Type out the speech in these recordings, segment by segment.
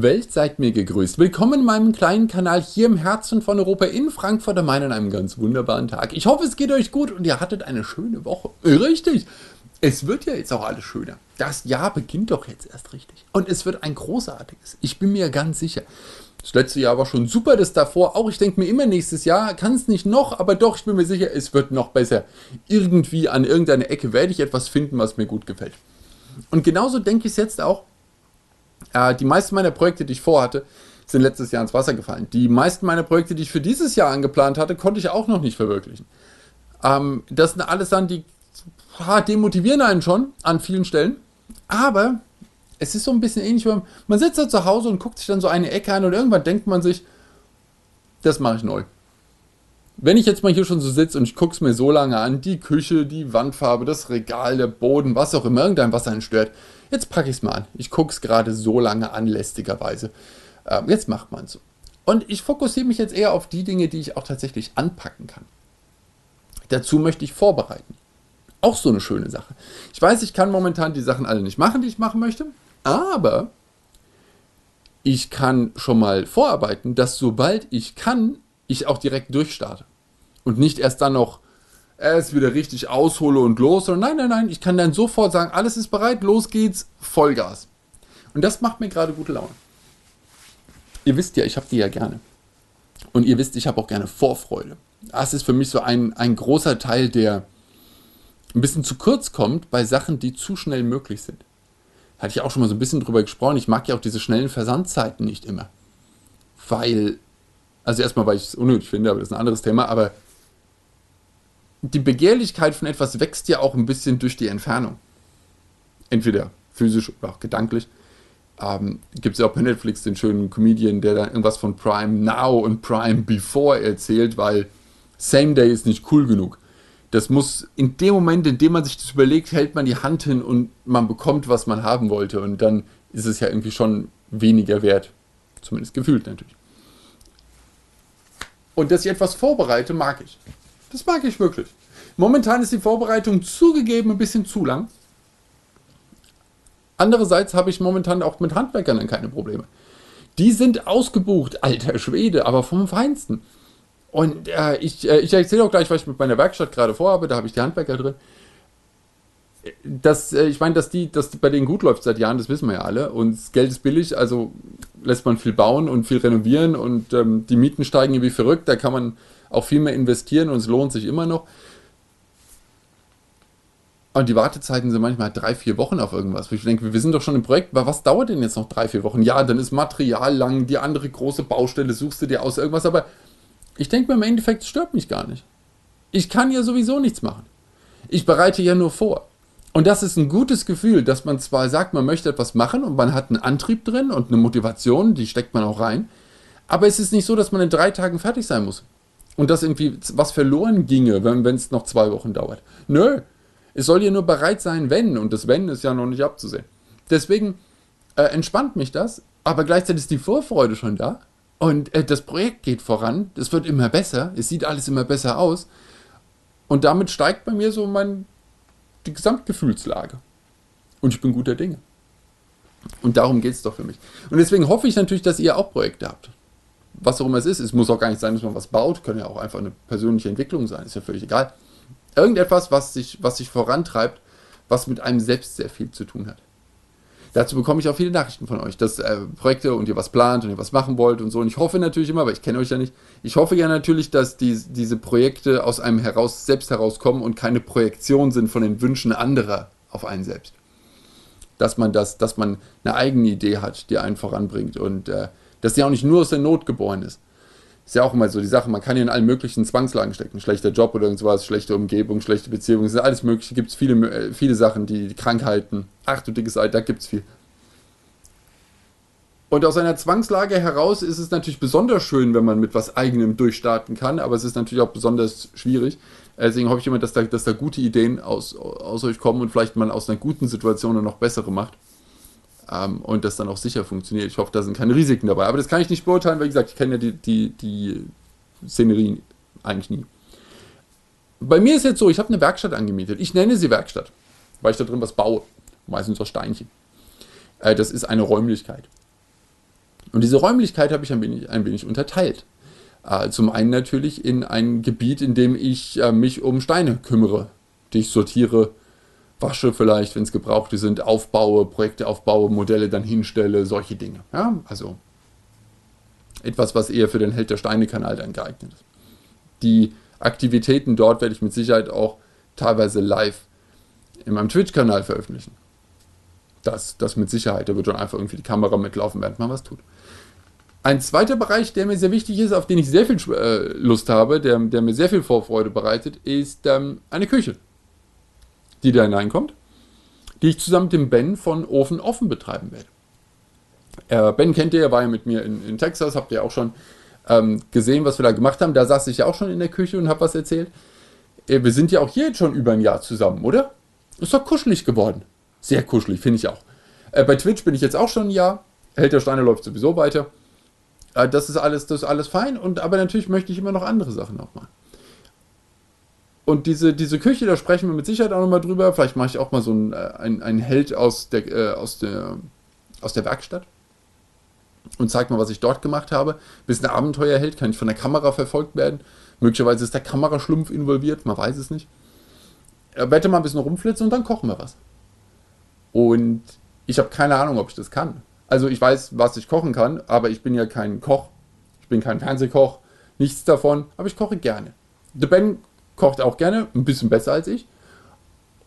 Welt, seid mir gegrüßt. Willkommen in meinem kleinen Kanal hier im Herzen von Europa in Frankfurt am Main an einem ganz wunderbaren Tag. Ich hoffe, es geht euch gut und ihr hattet eine schöne Woche. Richtig. Es wird ja jetzt auch alles schöner. Das Jahr beginnt doch jetzt erst richtig. Und es wird ein großartiges. Ich bin mir ganz sicher. Das letzte Jahr war schon super, das davor auch. Ich denke mir immer nächstes Jahr kann es nicht noch, aber doch, ich bin mir sicher, es wird noch besser. Irgendwie an irgendeiner Ecke werde ich etwas finden, was mir gut gefällt. Und genauso denke ich es jetzt auch äh, die meisten meiner Projekte, die ich vorhatte, sind letztes Jahr ins Wasser gefallen. Die meisten meiner Projekte, die ich für dieses Jahr angeplant hatte, konnte ich auch noch nicht verwirklichen. Ähm, das sind alles dann, die demotivieren einen schon an vielen Stellen. Aber es ist so ein bisschen ähnlich, man, man sitzt da zu Hause und guckt sich dann so eine Ecke an und irgendwann denkt man sich, das mache ich neu. Wenn ich jetzt mal hier schon so sitze und ich gucke es mir so lange an, die Küche, die Wandfarbe, das Regal, der Boden, was auch immer, irgendein, was einen stört, Jetzt packe ich es mal an. Ich gucke es gerade so lange an, lästigerweise. Ähm, jetzt macht man es so. Und ich fokussiere mich jetzt eher auf die Dinge, die ich auch tatsächlich anpacken kann. Dazu möchte ich vorbereiten. Auch so eine schöne Sache. Ich weiß, ich kann momentan die Sachen alle nicht machen, die ich machen möchte, aber ich kann schon mal vorarbeiten, dass sobald ich kann, ich auch direkt durchstarte. Und nicht erst dann noch es wieder richtig aushole und los. Und nein, nein, nein, ich kann dann sofort sagen, alles ist bereit, los geht's, Vollgas. Und das macht mir gerade gute Laune. Ihr wisst ja, ich habe die ja gerne. Und ihr wisst, ich habe auch gerne Vorfreude. Das ist für mich so ein, ein großer Teil, der ein bisschen zu kurz kommt bei Sachen, die zu schnell möglich sind. Hatte ich auch schon mal so ein bisschen drüber gesprochen. Ich mag ja auch diese schnellen Versandzeiten nicht immer. Weil, also erstmal, weil ich es unnötig finde, aber das ist ein anderes Thema, aber die Begehrlichkeit von etwas wächst ja auch ein bisschen durch die Entfernung. Entweder physisch oder auch gedanklich. Ähm, Gibt es ja auch bei Netflix den schönen Comedian, der dann irgendwas von Prime Now und Prime Before erzählt, weil Same Day ist nicht cool genug. Das muss in dem Moment, in dem man sich das überlegt, hält man die Hand hin und man bekommt, was man haben wollte. Und dann ist es ja irgendwie schon weniger wert. Zumindest gefühlt natürlich. Und dass ich etwas vorbereite, mag ich. Das mag ich wirklich. Momentan ist die Vorbereitung zugegeben ein bisschen zu lang. Andererseits habe ich momentan auch mit Handwerkern dann keine Probleme. Die sind ausgebucht, alter Schwede, aber vom Feinsten. Und äh, ich, äh, ich erzähle auch gleich, was ich mit meiner Werkstatt gerade vorhabe, da habe ich die Handwerker drin. Das, äh, ich meine, dass die, dass bei denen gut läuft seit Jahren, das wissen wir ja alle. Und das Geld ist billig, also lässt man viel bauen und viel renovieren und ähm, die Mieten steigen wie verrückt, da kann man auch viel mehr investieren und es lohnt sich immer noch. Und die Wartezeiten sind manchmal drei, vier Wochen auf irgendwas. Ich denke, wir sind doch schon im Projekt, aber was dauert denn jetzt noch drei, vier Wochen? Ja, dann ist Material lang, die andere große Baustelle suchst du dir aus, irgendwas. Aber ich denke mir im Endeffekt, es stört mich gar nicht. Ich kann ja sowieso nichts machen. Ich bereite ja nur vor. Und das ist ein gutes Gefühl, dass man zwar sagt, man möchte etwas machen und man hat einen Antrieb drin und eine Motivation, die steckt man auch rein. Aber es ist nicht so, dass man in drei Tagen fertig sein muss und dass irgendwie was verloren ginge, wenn es noch zwei Wochen dauert. Nö, es soll ja nur bereit sein, wenn, und das Wenn ist ja noch nicht abzusehen. Deswegen äh, entspannt mich das, aber gleichzeitig ist die Vorfreude schon da und äh, das Projekt geht voran, es wird immer besser, es sieht alles immer besser aus und damit steigt bei mir so mein, die Gesamtgefühlslage. Und ich bin guter Dinge. Und darum geht es doch für mich. Und deswegen hoffe ich natürlich, dass ihr auch Projekte habt was auch immer es ist. Es muss auch gar nicht sein, dass man was baut, kann ja auch einfach eine persönliche Entwicklung sein, ist ja völlig egal. Irgendetwas, was sich, was sich vorantreibt, was mit einem selbst sehr viel zu tun hat. Dazu bekomme ich auch viele Nachrichten von euch, dass äh, Projekte und ihr was plant und ihr was machen wollt und so. Und ich hoffe natürlich immer, aber ich kenne euch ja nicht, ich hoffe ja natürlich, dass die, diese Projekte aus einem heraus selbst herauskommen und keine Projektion sind von den Wünschen anderer auf einen selbst. Dass man das, dass man eine eigene Idee hat, die einen voranbringt und äh, dass die auch nicht nur aus der Not geboren ist. Ist ja auch immer so die Sache, man kann hier in allen möglichen Zwangslagen stecken. Schlechter Job oder irgendwas, schlechte Umgebung, schlechte Beziehungen, es ist alles mögliche. Gibt es viele, äh, viele Sachen, die, die Krankheiten. Ach du dickes Ei, da gibt es viel. Und aus einer Zwangslage heraus ist es natürlich besonders schön, wenn man mit was Eigenem durchstarten kann, aber es ist natürlich auch besonders schwierig. Deswegen hoffe ich immer, dass da, dass da gute Ideen aus, aus euch kommen und vielleicht man aus einer guten Situation noch bessere macht ähm, und das dann auch sicher funktioniert. Ich hoffe, da sind keine Risiken dabei. Aber das kann ich nicht beurteilen, weil, wie gesagt, ich kenne ja die, die, die Szenerie eigentlich nie. Bei mir ist jetzt so, ich habe eine Werkstatt angemietet. Ich nenne sie Werkstatt, weil ich da drin was baue. Meistens aus Steinchen. Äh, das ist eine Räumlichkeit. Und diese Räumlichkeit habe ich ein wenig, ein wenig unterteilt. Äh, zum einen natürlich in ein Gebiet, in dem ich äh, mich um Steine kümmere, die ich sortiere, wasche vielleicht, wenn es gebrauchte sind, aufbaue, Projekte aufbaue, Modelle dann hinstelle, solche Dinge. Ja, also etwas, was eher für den Held der Steine-Kanal dann geeignet ist. Die Aktivitäten dort werde ich mit Sicherheit auch teilweise live in meinem Twitch-Kanal veröffentlichen. Das, das mit Sicherheit. Da wird dann einfach irgendwie die Kamera mitlaufen, während man was tut. Ein zweiter Bereich, der mir sehr wichtig ist, auf den ich sehr viel äh, Lust habe, der, der, mir sehr viel Vorfreude bereitet, ist ähm, eine Küche, die da hineinkommt, die ich zusammen mit dem Ben von Ofen Offen betreiben werde. Äh, ben kennt ihr, er war ja mit mir in, in Texas, habt ihr auch schon ähm, gesehen, was wir da gemacht haben. Da saß ich ja auch schon in der Küche und habe was erzählt. Äh, wir sind ja auch hier jetzt schon über ein Jahr zusammen, oder? Ist doch kuschelig geworden. Sehr kuschelig, finde ich auch. Äh, bei Twitch bin ich jetzt auch schon ein Jahr. Held der Steine läuft sowieso weiter. Äh, das ist alles, das ist alles fein. Und, aber natürlich möchte ich immer noch andere Sachen auch mal. Und diese, diese Küche, da sprechen wir mit Sicherheit auch nochmal drüber. Vielleicht mache ich auch mal so einen, äh, ein, einen Held aus der, äh, aus, der, aus der Werkstatt und zeige mal, was ich dort gemacht habe. Bis ein Abenteuerheld kann ich von der Kamera verfolgt werden. Möglicherweise ist der Kameraschlumpf involviert, man weiß es nicht. Ich werde mal ein bisschen rumflitzen und dann kochen wir was. Und ich habe keine Ahnung, ob ich das kann. Also ich weiß, was ich kochen kann, aber ich bin ja kein Koch. Ich bin kein Fernsehkoch, nichts davon, aber ich koche gerne. Der Ben kocht auch gerne, ein bisschen besser als ich.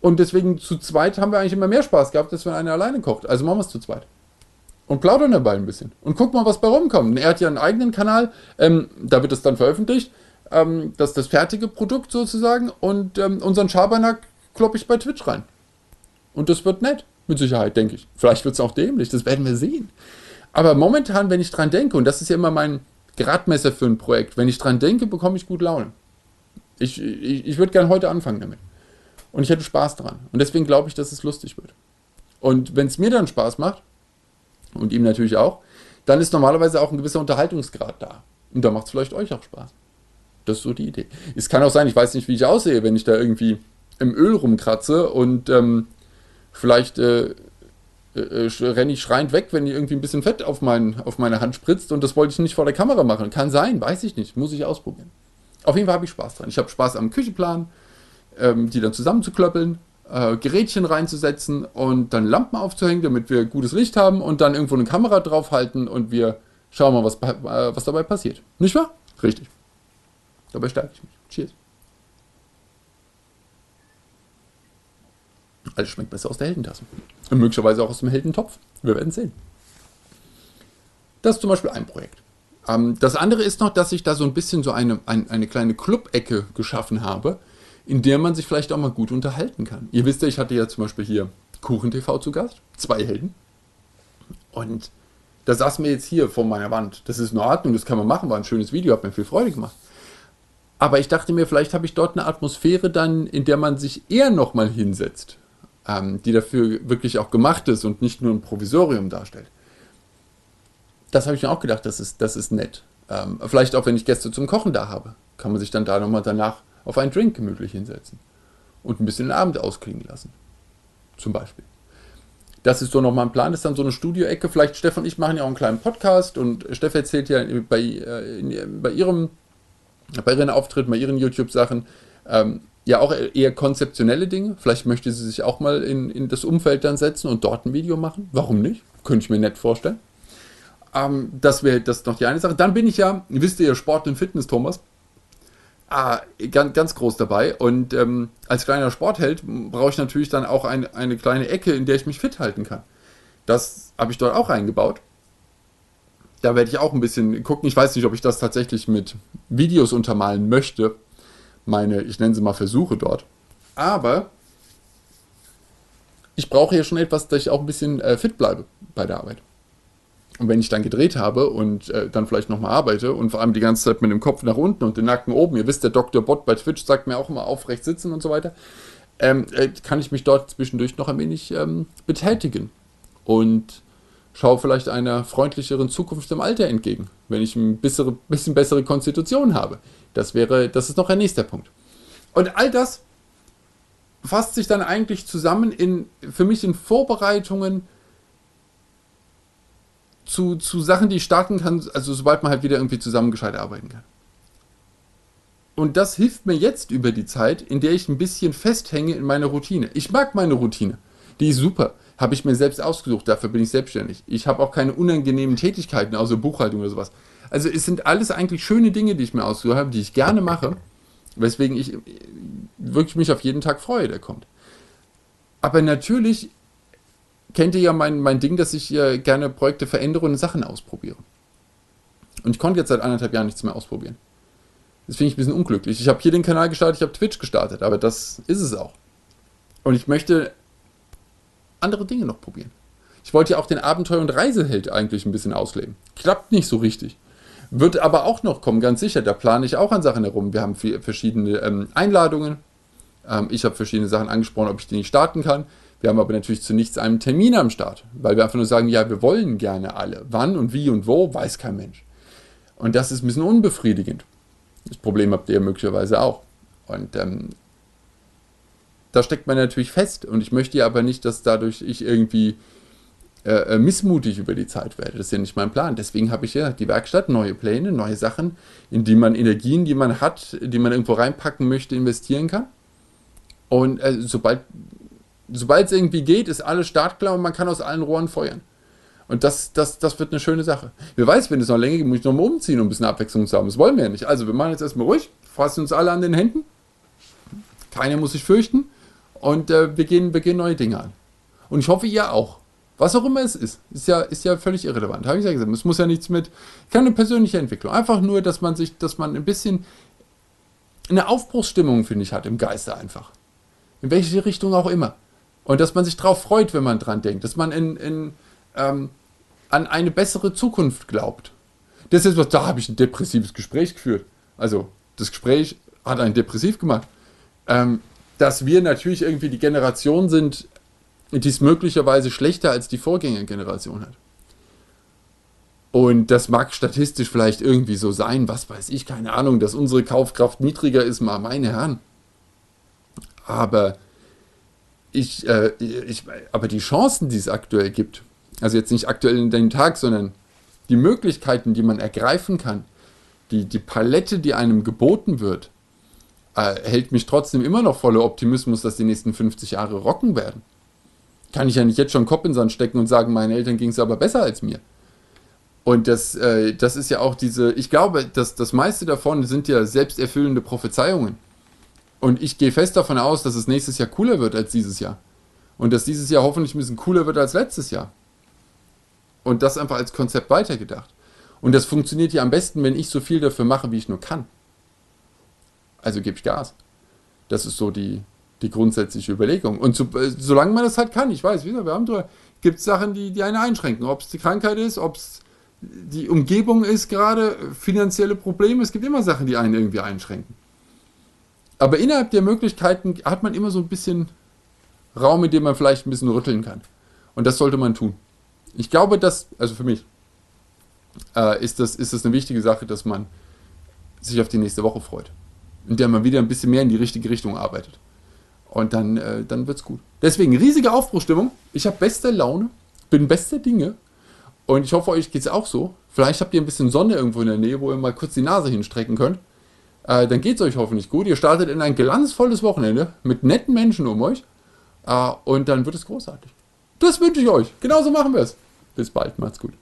Und deswegen zu zweit haben wir eigentlich immer mehr Spaß gehabt, als wenn einer alleine kocht. Also machen wir es zu zweit. Und plaudern dabei ein bisschen. Und guck mal, was bei rumkommt. Er hat ja einen eigenen Kanal, ähm, da wird es dann veröffentlicht. Ähm, das ist das fertige Produkt sozusagen. Und ähm, unseren Schabernack kloppe ich bei Twitch rein. Und das wird nett. Mit Sicherheit, denke ich. Vielleicht wird es auch dämlich, das werden wir sehen. Aber momentan, wenn ich dran denke, und das ist ja immer mein Gradmesser für ein Projekt, wenn ich dran denke, bekomme ich gut Laune. Ich, ich, ich würde gerne heute anfangen damit. Und ich hätte Spaß dran. Und deswegen glaube ich, dass es lustig wird. Und wenn es mir dann Spaß macht, und ihm natürlich auch, dann ist normalerweise auch ein gewisser Unterhaltungsgrad da. Und da macht es vielleicht euch auch Spaß. Das ist so die Idee. Es kann auch sein, ich weiß nicht, wie ich aussehe, wenn ich da irgendwie im Öl rumkratze und ähm, Vielleicht äh, äh, renne ich schreiend weg, wenn irgendwie ein bisschen Fett auf, mein, auf meine Hand spritzt und das wollte ich nicht vor der Kamera machen. Kann sein, weiß ich nicht, muss ich ausprobieren. Auf jeden Fall habe ich Spaß dran. Ich habe Spaß am Küchenplan, ähm, die dann zusammenzuklöppeln, äh, Gerätchen reinzusetzen und dann Lampen aufzuhängen, damit wir gutes Licht haben und dann irgendwo eine Kamera draufhalten und wir schauen mal, was, äh, was dabei passiert. Nicht wahr? Richtig. Dabei stärke ich mich. Cheers. Alles schmeckt besser aus der Heldentasse. Und möglicherweise auch aus dem Heldentopf. Wir werden sehen. Das ist zum Beispiel ein Projekt. Ähm, das andere ist noch, dass ich da so ein bisschen so eine, ein, eine kleine Club-Ecke geschaffen habe, in der man sich vielleicht auch mal gut unterhalten kann. Ihr wisst ja, ich hatte ja zum Beispiel hier KuchenTV zu Gast, zwei Helden. Und da saß mir jetzt hier vor meiner Wand. Das ist in Ordnung, das kann man machen, war ein schönes Video, hat mir viel Freude gemacht. Aber ich dachte mir, vielleicht habe ich dort eine Atmosphäre dann, in der man sich eher nochmal hinsetzt ähm, die dafür wirklich auch gemacht ist und nicht nur ein Provisorium darstellt. Das habe ich mir auch gedacht, das ist, das ist nett. Ähm, vielleicht auch, wenn ich Gäste zum Kochen da habe, kann man sich dann da nochmal danach auf einen Drink gemütlich hinsetzen und ein bisschen den Abend ausklingen lassen. Zum Beispiel. Das ist so nochmal ein Plan, das ist dann so eine Studioecke. Vielleicht Stefan und ich machen ja auch einen kleinen Podcast und Steff erzählt ja bei, äh, bei ihrem bei ihren Auftritten, bei ihren YouTube-Sachen, ähm, ja auch eher konzeptionelle Dinge. Vielleicht möchte sie sich auch mal in, in das Umfeld dann setzen und dort ein Video machen. Warum nicht? Könnte ich mir nett vorstellen. Ähm, das wäre das noch die eine Sache. Dann bin ich ja, wisst ihr Sport und Fitness, Thomas. Ah, ganz, ganz groß dabei. Und ähm, als kleiner Sportheld brauche ich natürlich dann auch ein, eine kleine Ecke, in der ich mich fit halten kann. Das habe ich dort auch eingebaut. Da werde ich auch ein bisschen gucken. Ich weiß nicht, ob ich das tatsächlich mit Videos untermalen möchte meine, ich nenne sie mal Versuche dort. Aber ich brauche ja schon etwas, dass ich auch ein bisschen äh, fit bleibe bei der Arbeit. Und wenn ich dann gedreht habe und äh, dann vielleicht nochmal arbeite und vor allem die ganze Zeit mit dem Kopf nach unten und den Nacken oben, ihr wisst, der Dr. Bot bei Twitch sagt mir auch immer aufrecht sitzen und so weiter, ähm, äh, kann ich mich dort zwischendurch noch ein wenig ähm, betätigen. Und schaue vielleicht einer freundlicheren Zukunft im Alter entgegen, wenn ich ein bisschen, bisschen bessere Konstitution habe. Das wäre, das ist noch ein nächster Punkt. Und all das fasst sich dann eigentlich zusammen in, für mich in Vorbereitungen zu, zu Sachen, die ich starten kann, also sobald man halt wieder irgendwie zusammen gescheit arbeiten kann. Und das hilft mir jetzt über die Zeit, in der ich ein bisschen festhänge in meiner Routine. Ich mag meine Routine. Die ist super. Habe ich mir selbst ausgesucht, dafür bin ich selbstständig. Ich habe auch keine unangenehmen Tätigkeiten, außer Buchhaltung oder sowas. Also es sind alles eigentlich schöne Dinge, die ich mir ausgesucht habe, die ich gerne mache, weswegen ich wirklich mich auf jeden Tag freue, der kommt. Aber natürlich kennt ihr ja mein, mein Ding, dass ich äh, gerne Projekte verändere und Sachen ausprobiere. Und ich konnte jetzt seit anderthalb Jahren nichts mehr ausprobieren. Das finde ich ein bisschen unglücklich. Ich habe hier den Kanal gestartet, ich habe Twitch gestartet, aber das ist es auch. Und ich möchte andere Dinge noch probieren. Ich wollte ja auch den Abenteuer- und Reiseheld eigentlich ein bisschen ausleben. Klappt nicht so richtig. Wird aber auch noch kommen, ganz sicher. Da plane ich auch an Sachen herum. Wir haben verschiedene ähm, Einladungen. Ähm, ich habe verschiedene Sachen angesprochen, ob ich die nicht starten kann. Wir haben aber natürlich zu nichts einen Termin am Start, weil wir einfach nur sagen, ja, wir wollen gerne alle. Wann und wie und wo, weiß kein Mensch. Und das ist ein bisschen unbefriedigend. Das Problem habt ihr möglicherweise auch. Und ähm, da steckt man natürlich fest. Und ich möchte ja aber nicht, dass dadurch ich irgendwie äh, äh, missmutig über die Zeit werde. Das ist ja nicht mein Plan. Deswegen habe ich ja die Werkstatt, neue Pläne, neue Sachen, in die man Energien, die man hat, die man irgendwo reinpacken möchte, investieren kann. Und äh, sobald sobald es irgendwie geht, ist alles startklar und man kann aus allen Rohren feuern. Und das, das, das wird eine schöne Sache. Wer weiß, wenn es noch länger geht, muss ich nochmal umziehen, um ein bisschen Abwechslung zu haben. Das wollen wir ja nicht. Also, wir machen jetzt erstmal ruhig, fassen uns alle an den Händen. Keiner muss sich fürchten. Und äh, wir, gehen, wir gehen neue Dinge an. Und ich hoffe, ihr auch. Was auch immer es ist, ist ja, ist ja völlig irrelevant. Habe ich ja gesagt. Es muss ja nichts mit, keine persönliche Entwicklung. Einfach nur, dass man sich, dass man ein bisschen eine Aufbruchsstimmung, finde ich, hat im Geiste einfach. In welche Richtung auch immer. Und dass man sich darauf freut, wenn man dran denkt. Dass man in, in, ähm, an eine bessere Zukunft glaubt. Das ist was, da habe ich ein depressives Gespräch geführt. Also, das Gespräch hat einen depressiv gemacht. Ähm, dass wir natürlich irgendwie die Generation sind, die es möglicherweise schlechter als die Vorgängergeneration hat. Und das mag statistisch vielleicht irgendwie so sein, was weiß ich, keine Ahnung, dass unsere Kaufkraft niedriger ist, mal meine Herren. Aber ich, äh, ich, aber die Chancen, die es aktuell gibt, also jetzt nicht aktuell in dem Tag, sondern die Möglichkeiten, die man ergreifen kann, die, die Palette, die einem geboten wird, äh, hält mich trotzdem immer noch voller Optimismus, dass die nächsten 50 Jahre rocken werden kann ich ja nicht jetzt schon Kopf in Sand stecken und sagen, meinen Eltern ging es aber besser als mir. Und das, äh, das ist ja auch diese, ich glaube, dass das meiste davon sind ja selbsterfüllende Prophezeiungen. Und ich gehe fest davon aus, dass es nächstes Jahr cooler wird als dieses Jahr. Und dass dieses Jahr hoffentlich ein bisschen cooler wird als letztes Jahr. Und das einfach als Konzept weitergedacht. Und das funktioniert ja am besten, wenn ich so viel dafür mache, wie ich nur kann. Also gebe ich Gas. Das ist so die, die grundsätzliche Überlegung. Und so, äh, solange man das halt kann, ich weiß, wir haben drüber, gibt es Sachen, die, die eine einschränken. Ob es die Krankheit ist, ob es die Umgebung ist gerade, finanzielle Probleme, es gibt immer Sachen, die einen irgendwie einschränken. Aber innerhalb der Möglichkeiten hat man immer so ein bisschen Raum, in dem man vielleicht ein bisschen rütteln kann. Und das sollte man tun. Ich glaube, dass, also für mich, äh, ist, das, ist das eine wichtige Sache, dass man sich auf die nächste Woche freut. In der man wieder ein bisschen mehr in die richtige Richtung arbeitet. Und dann, äh, dann wird's gut. Deswegen riesige Aufbruchstimmung. Ich habe beste Laune, bin beste Dinge. Und ich hoffe, euch geht's auch so. Vielleicht habt ihr ein bisschen Sonne irgendwo in der Nähe, wo ihr mal kurz die Nase hinstrecken könnt. Äh, dann geht's euch hoffentlich gut. Ihr startet in ein glanzvolles Wochenende mit netten Menschen um euch. Äh, und dann wird es großartig. Das wünsche ich euch. Genauso machen wir es. Bis bald. Macht's gut.